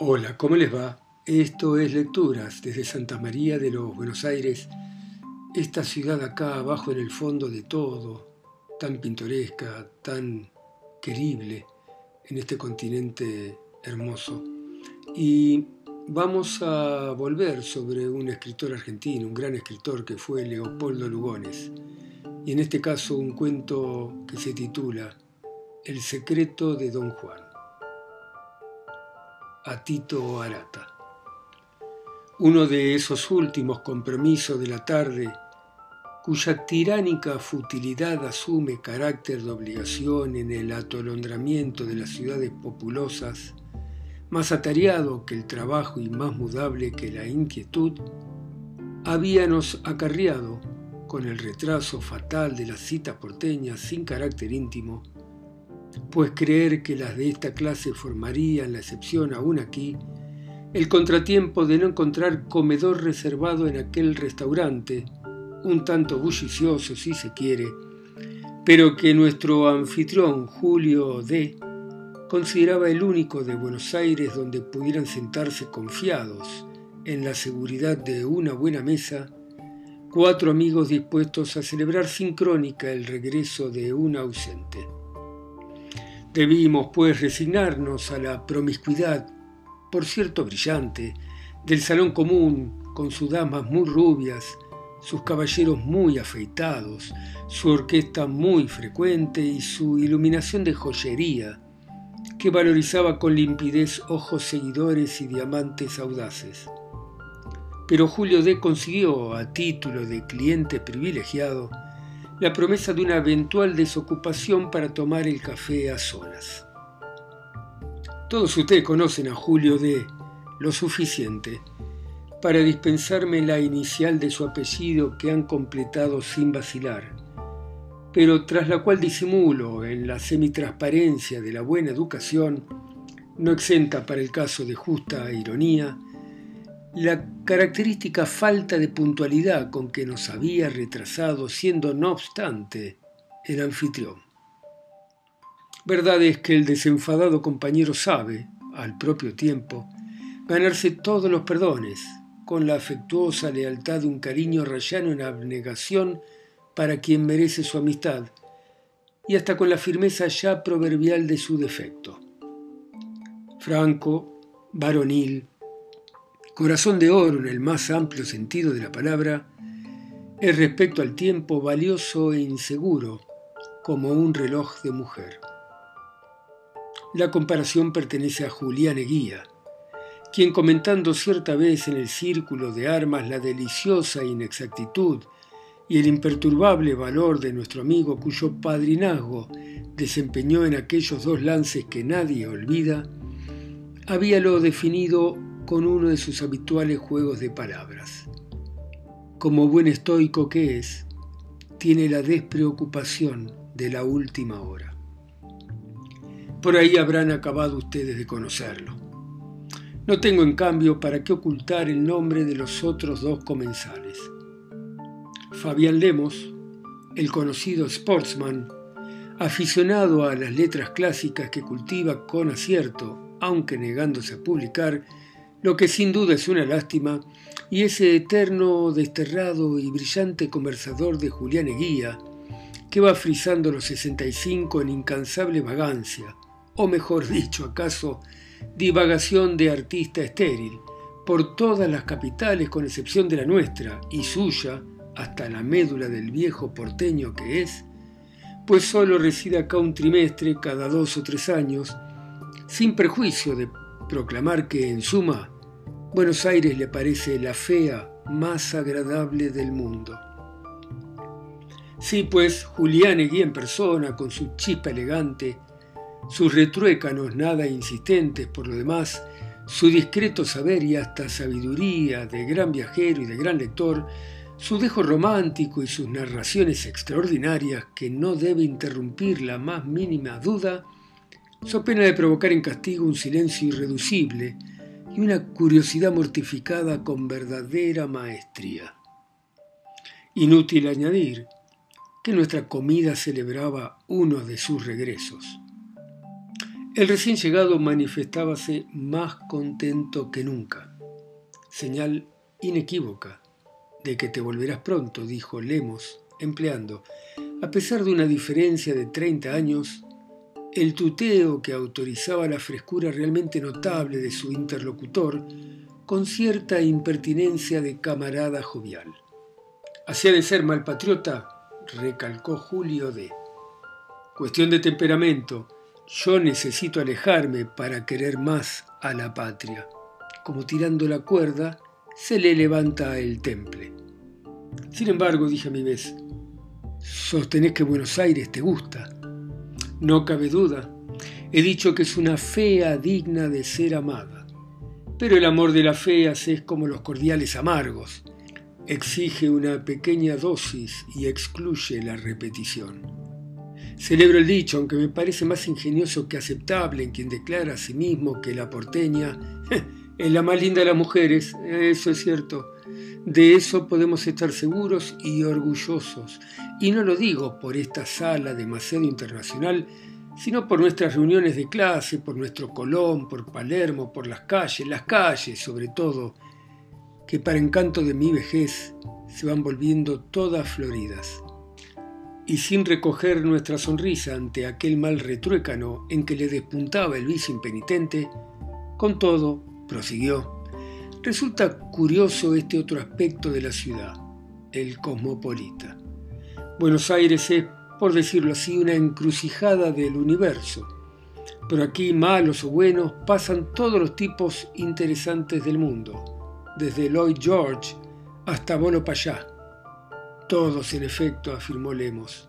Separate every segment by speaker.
Speaker 1: Hola, ¿cómo les va? Esto es Lecturas desde Santa María de los Buenos Aires, esta ciudad acá abajo en el fondo de todo, tan pintoresca, tan querible en este continente hermoso. Y vamos a volver sobre un escritor argentino, un gran escritor que fue Leopoldo Lugones, y en este caso un cuento que se titula El secreto de Don Juan a Tito Arata. Uno de esos últimos compromisos de la tarde, cuya tiránica futilidad asume carácter de obligación en el atolondramiento de las ciudades populosas, más atareado que el trabajo y más mudable que la inquietud, habíamos acarreado, con el retraso fatal de las citas porteñas sin carácter íntimo, pues creer que las de esta clase formarían la excepción aún aquí, el contratiempo de no encontrar comedor reservado en aquel restaurante, un tanto bullicioso si se quiere, pero que nuestro anfitrión Julio D. consideraba el único de Buenos Aires donde pudieran sentarse confiados en la seguridad de una buena mesa, cuatro amigos dispuestos a celebrar sin crónica el regreso de un ausente. Debimos, pues, resignarnos a la promiscuidad, por cierto brillante, del salón común, con sus damas muy rubias, sus caballeros muy afeitados, su orquesta muy frecuente y su iluminación de joyería, que valorizaba con limpidez ojos seguidores y diamantes audaces. Pero Julio D. consiguió, a título de cliente privilegiado, la promesa de una eventual desocupación para tomar el café a solas. Todos ustedes conocen a Julio D. lo suficiente para dispensarme la inicial de su apellido que han completado sin vacilar, pero tras la cual disimulo en la semitransparencia de la buena educación, no exenta para el caso de justa ironía, la característica falta de puntualidad con que nos había retrasado, siendo no obstante el anfitrión. Verdad es que el desenfadado compañero sabe, al propio tiempo, ganarse todos los perdones, con la afectuosa lealtad de un cariño rayano en abnegación para quien merece su amistad, y hasta con la firmeza ya proverbial de su defecto. Franco, varonil, corazón de oro en el más amplio sentido de la palabra, es respecto al tiempo valioso e inseguro como un reloj de mujer. La comparación pertenece a Julián Eguía, quien comentando cierta vez en el círculo de armas la deliciosa inexactitud y el imperturbable valor de nuestro amigo cuyo padrinazgo desempeñó en aquellos dos lances que nadie olvida, habíalo definido con uno de sus habituales juegos de palabras. Como buen estoico que es, tiene la despreocupación de la última hora. Por ahí habrán acabado ustedes de conocerlo. No tengo en cambio para qué ocultar el nombre de los otros dos comensales. Fabián Lemos, el conocido sportsman, aficionado a las letras clásicas que cultiva con acierto, aunque negándose a publicar, lo que sin duda es una lástima, y ese eterno, desterrado y brillante conversador de Julián Eguía, que va frisando los 65 en incansable vagancia, o mejor dicho, acaso, divagación de artista estéril, por todas las capitales con excepción de la nuestra y suya, hasta la médula del viejo porteño que es, pues solo reside acá un trimestre cada dos o tres años, sin prejuicio de proclamar que, en suma, Buenos Aires le parece la fea más agradable del mundo. Sí, pues Julián Eguía en persona, con su chispa elegante, sus retruécanos nada insistentes por lo demás, su discreto saber y hasta sabiduría de gran viajero y de gran lector, su dejo romántico y sus narraciones extraordinarias que no debe interrumpir la más mínima duda, so pena de provocar en castigo un silencio irreducible, y una curiosidad mortificada con verdadera maestría. Inútil añadir que nuestra comida celebraba uno de sus regresos. El recién llegado manifestábase más contento que nunca. Señal inequívoca de que te volverás pronto, dijo Lemos, empleando, a pesar de una diferencia de 30 años, el tuteo que autorizaba la frescura realmente notable de su interlocutor con cierta impertinencia de camarada jovial. Hacía de ser mal patriota, recalcó Julio D. Cuestión de temperamento, yo necesito alejarme para querer más a la patria. Como tirando la cuerda, se le levanta el temple. Sin embargo, dije a mi vez, sostenés que Buenos Aires te gusta. No cabe duda. He dicho que es una fea digna de ser amada. Pero el amor de las feas es como los cordiales amargos. Exige una pequeña dosis y excluye la repetición. Celebro el dicho, aunque me parece más ingenioso que aceptable en quien declara a sí mismo que la porteña es la más linda de las mujeres, eso es cierto. De eso podemos estar seguros y orgullosos. Y no lo digo por esta sala demasiado internacional, sino por nuestras reuniones de clase, por nuestro Colón, por Palermo, por las calles, las calles sobre todo, que para encanto de mi vejez se van volviendo todas floridas y sin recoger nuestra sonrisa ante aquel mal retruécano en que le despuntaba el vicio impenitente, con todo, prosiguió, resulta curioso este otro aspecto de la ciudad, el cosmopolita. Buenos Aires es, por decirlo así, una encrucijada del universo, pero aquí, malos o buenos, pasan todos los tipos interesantes del mundo, desde Lloyd George hasta Bolo Payá todos, en efecto, afirmó Lemos.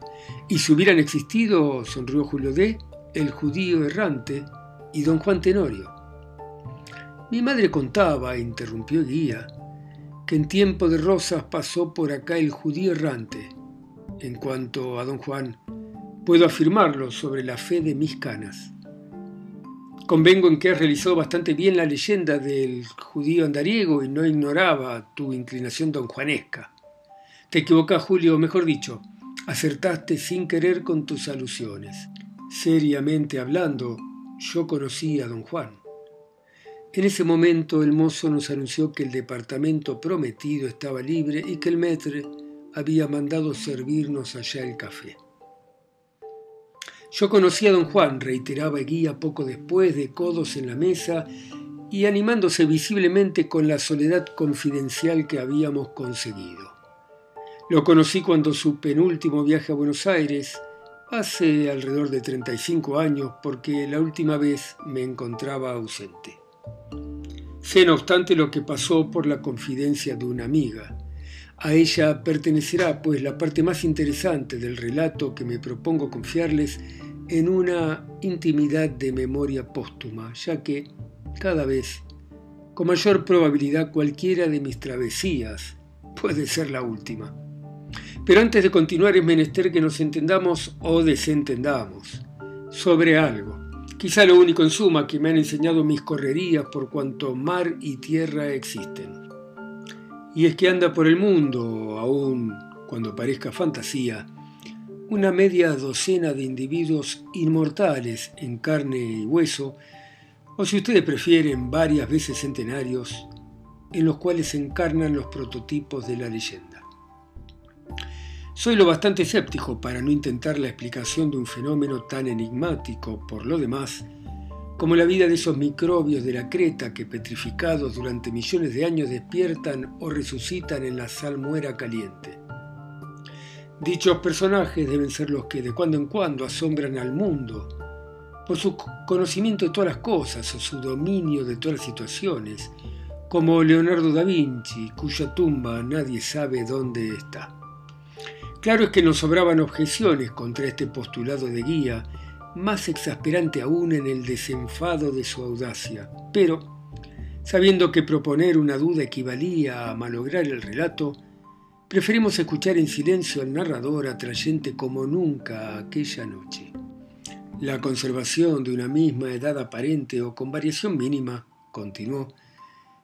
Speaker 1: Y si hubieran existido, sonrió Julio D., el judío errante y don Juan Tenorio. Mi madre contaba, interrumpió Guía, que en tiempo de rosas pasó por acá el judío errante. En cuanto a don Juan, puedo afirmarlo sobre la fe de mis canas. Convengo en que realizó bastante bien la leyenda del judío andariego y no ignoraba tu inclinación don Juanesca. Te equivocas, Julio, mejor dicho, acertaste sin querer con tus alusiones. Seriamente hablando, yo conocí a don Juan. En ese momento el mozo nos anunció que el departamento prometido estaba libre y que el maître había mandado servirnos allá el café. Yo conocí a don Juan, reiteraba Guía poco después, de codos en la mesa y animándose visiblemente con la soledad confidencial que habíamos conseguido. Lo conocí cuando su penúltimo viaje a Buenos Aires, hace alrededor de 35 años, porque la última vez me encontraba ausente. Sé no obstante lo que pasó por la confidencia de una amiga. A ella pertenecerá pues la parte más interesante del relato que me propongo confiarles en una intimidad de memoria póstuma, ya que cada vez, con mayor probabilidad, cualquiera de mis travesías puede ser la última. Pero antes de continuar es menester que nos entendamos o desentendamos sobre algo. Quizá lo único en suma que me han enseñado mis correrías por cuanto mar y tierra existen. Y es que anda por el mundo, aun cuando parezca fantasía, una media docena de individuos inmortales en carne y hueso, o si ustedes prefieren, varias veces centenarios, en los cuales se encarnan los prototipos de la leyenda. Soy lo bastante escéptico para no intentar la explicación de un fenómeno tan enigmático, por lo demás, como la vida de esos microbios de la creta que petrificados durante millones de años despiertan o resucitan en la salmuera caliente. Dichos personajes deben ser los que de cuando en cuando asombran al mundo, por su conocimiento de todas las cosas o su dominio de todas las situaciones, como Leonardo da Vinci, cuya tumba nadie sabe dónde está. Claro es que nos sobraban objeciones contra este postulado de guía, más exasperante aún en el desenfado de su audacia. Pero, sabiendo que proponer una duda equivalía a malograr el relato, preferimos escuchar en silencio al narrador atrayente como nunca aquella noche. La conservación de una misma edad aparente o con variación mínima, continuó,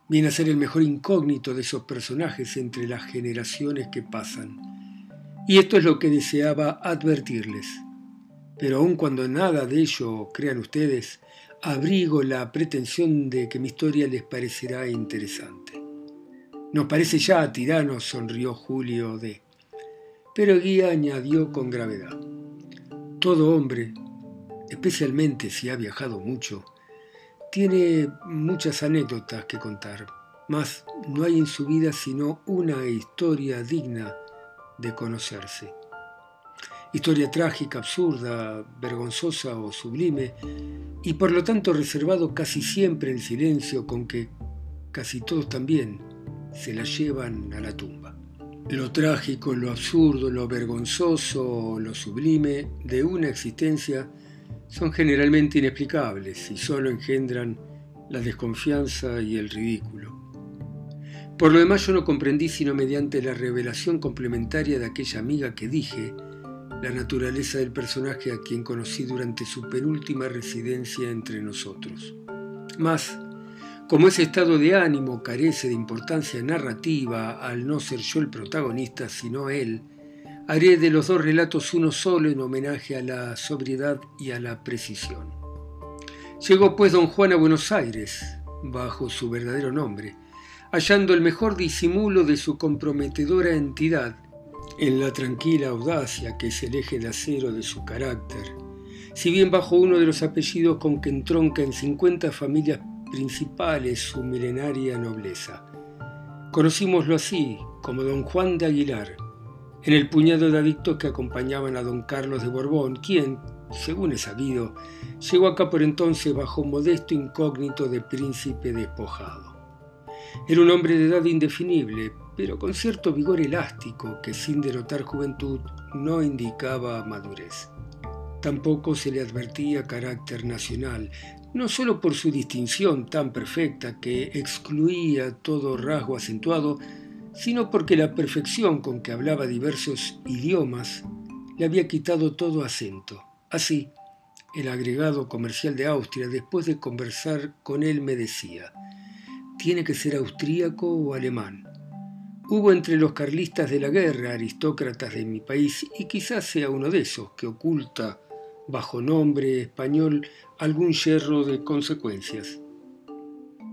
Speaker 1: viene a ser el mejor incógnito de esos personajes entre las generaciones que pasan y esto es lo que deseaba advertirles. pero aun cuando nada de ello crean ustedes, abrigo la pretensión de que mi historia les parecerá interesante. Nos parece ya tirano, sonrió Julio D. Pero Guía añadió con gravedad. Todo hombre, especialmente si ha viajado mucho, tiene muchas anécdotas que contar, mas no hay en su vida sino una historia digna de conocerse. Historia trágica, absurda, vergonzosa o sublime, y por lo tanto reservado casi siempre el silencio con que casi todos también se la llevan a la tumba. Lo trágico, lo absurdo, lo vergonzoso, lo sublime de una existencia son generalmente inexplicables y solo engendran la desconfianza y el ridículo. Por lo demás yo no comprendí sino mediante la revelación complementaria de aquella amiga que dije, la naturaleza del personaje a quien conocí durante su penúltima residencia entre nosotros. Mas, como ese estado de ánimo carece de importancia narrativa al no ser yo el protagonista, sino él, haré de los dos relatos uno solo en homenaje a la sobriedad y a la precisión. Llegó pues don Juan a Buenos Aires, bajo su verdadero nombre, hallando el mejor disimulo de su comprometedora entidad en la tranquila audacia que es el eje de acero de su carácter, si bien bajo uno de los apellidos con que entronca en 50 familias principales su milenaria nobleza. Conocímoslo así, como don Juan de Aguilar, en el puñado de adictos que acompañaban a don Carlos de Borbón, quien, según es sabido, llegó acá por entonces bajo modesto incógnito de príncipe despojado. Era un hombre de edad indefinible, pero con cierto vigor elástico que sin denotar juventud no indicaba madurez. Tampoco se le advertía carácter nacional, no solo por su distinción tan perfecta que excluía todo rasgo acentuado, sino porque la perfección con que hablaba diversos idiomas le había quitado todo acento. Así, el agregado comercial de Austria, después de conversar con él, me decía, tiene que ser austríaco o alemán. Hubo entre los carlistas de la guerra aristócratas de mi país y quizás sea uno de esos que oculta bajo nombre español algún yerro de consecuencias.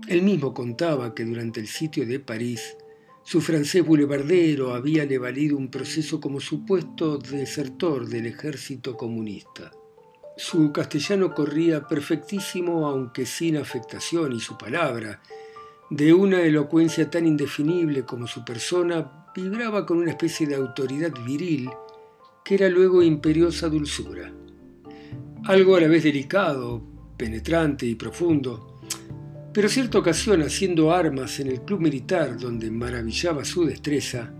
Speaker 1: Él mismo contaba que durante el sitio de París su francés boulevardero habíale valido un proceso como supuesto desertor del ejército comunista. Su castellano corría perfectísimo aunque sin afectación y su palabra, de una elocuencia tan indefinible como su persona, vibraba con una especie de autoridad viril que era luego imperiosa dulzura. Algo a la vez delicado, penetrante y profundo, pero cierta ocasión haciendo armas en el club militar donde maravillaba su destreza,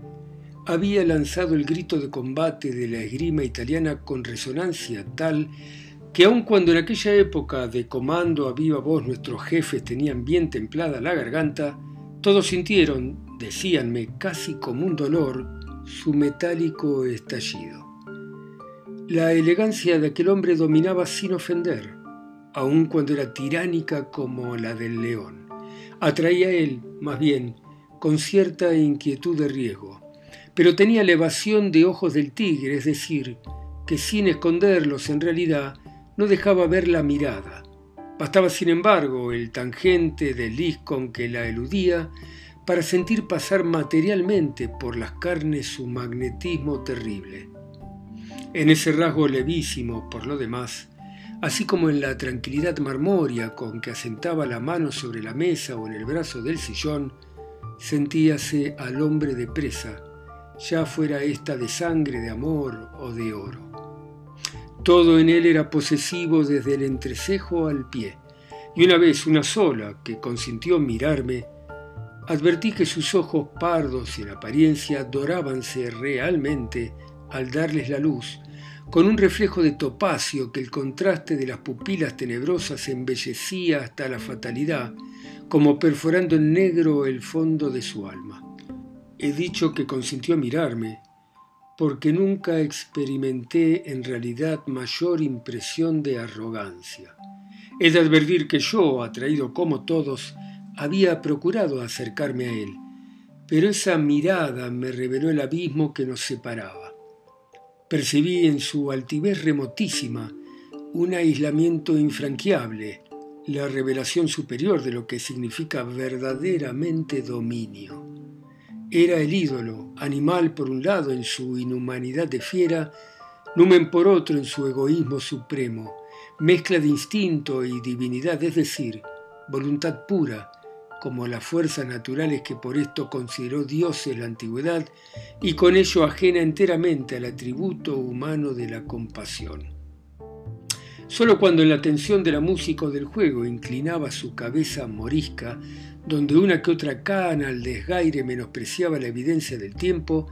Speaker 1: había lanzado el grito de combate de la esgrima italiana con resonancia tal que aun cuando en aquella época de comando a viva voz nuestros jefes tenían bien templada la garganta, todos sintieron, decíanme, casi como un dolor, su metálico estallido. La elegancia de aquel hombre dominaba sin ofender, aun cuando era tiránica como la del león. Atraía a él, más bien, con cierta inquietud de riesgo, pero tenía elevación de ojos del tigre, es decir, que sin esconderlos en realidad no dejaba ver la mirada. Bastaba, sin embargo, el tangente del lis con que la eludía para sentir pasar materialmente por las carnes su magnetismo terrible. En ese rasgo levísimo, por lo demás, así como en la tranquilidad marmoria con que asentaba la mano sobre la mesa o en el brazo del sillón, sentíase al hombre de presa, ya fuera esta de sangre, de amor o de oro. Todo en él era posesivo desde el entrecejo al pie, y una vez una sola que consintió mirarme, advertí que sus ojos pardos en apariencia dorábanse realmente al darles la luz, con un reflejo de topacio que el contraste de las pupilas tenebrosas embellecía hasta la fatalidad, como perforando en negro el fondo de su alma. He dicho que consintió mirarme, porque nunca experimenté en realidad mayor impresión de arrogancia. He de advertir que yo, atraído como todos, había procurado acercarme a él, pero esa mirada me reveló el abismo que nos separaba. Percibí en su altivez remotísima un aislamiento infranqueable, la revelación superior de lo que significa verdaderamente dominio. Era el ídolo, animal por un lado en su inhumanidad de fiera, numen por otro en su egoísmo supremo, mezcla de instinto y divinidad, es decir, voluntad pura, como las fuerzas naturales que por esto consideró dioses la antigüedad y con ello ajena enteramente al atributo humano de la compasión. Solo cuando en la tensión de la música o del juego inclinaba su cabeza morisca, donde una que otra cana al desgaire menospreciaba la evidencia del tiempo,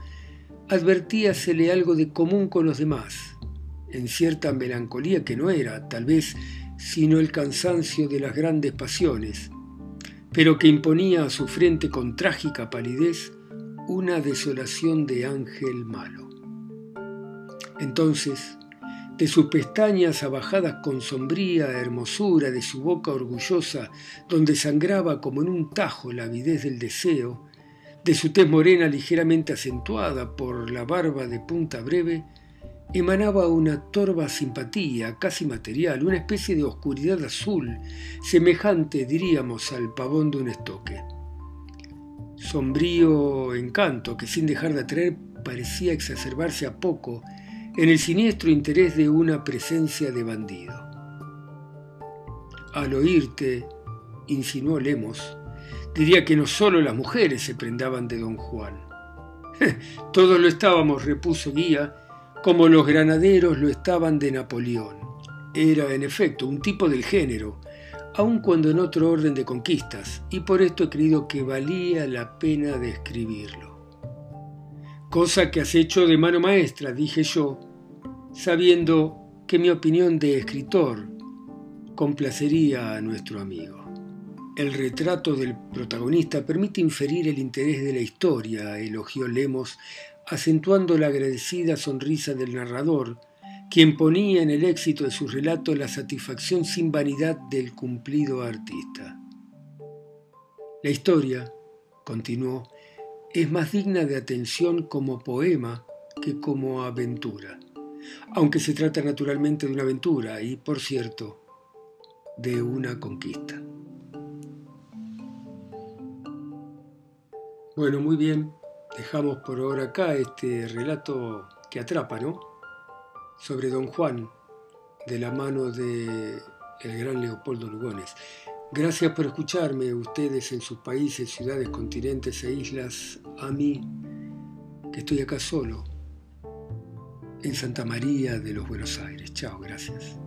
Speaker 1: advertíasele algo de común con los demás, en cierta melancolía que no era, tal vez, sino el cansancio de las grandes pasiones, pero que imponía a su frente con trágica palidez una desolación de ángel malo. Entonces, de sus pestañas abajadas con sombría hermosura, de su boca orgullosa, donde sangraba como en un tajo la avidez del deseo, de su tez morena ligeramente acentuada por la barba de punta breve, emanaba una torva simpatía, casi material, una especie de oscuridad azul, semejante, diríamos, al pavón de un estoque. Sombrío encanto que sin dejar de atraer parecía exacerbarse a poco en el siniestro interés de una presencia de bandido. Al oírte, insinuó Lemos, diría que no solo las mujeres se prendaban de don Juan. Todos lo estábamos, repuso Guía, como los granaderos lo estaban de Napoleón. Era, en efecto, un tipo del género, aun cuando en otro orden de conquistas, y por esto he creído que valía la pena describirlo. Cosa que has hecho de mano maestra, dije yo, sabiendo que mi opinión de escritor complacería a nuestro amigo. El retrato del protagonista permite inferir el interés de la historia, elogió Lemos, acentuando la agradecida sonrisa del narrador, quien ponía en el éxito de su relato la satisfacción sin vanidad del cumplido artista. La historia, continuó, es más digna de atención como poema que como aventura aunque se trata naturalmente de una aventura y, por cierto, de una conquista. Bueno, muy bien, dejamos por ahora acá este relato que atrapa, ¿no? Sobre Don Juan, de la mano de el gran Leopoldo Lugones. Gracias por escucharme, ustedes en sus países, ciudades, continentes e islas, a mí, que estoy acá solo en Santa María de los Buenos Aires. Chao, gracias.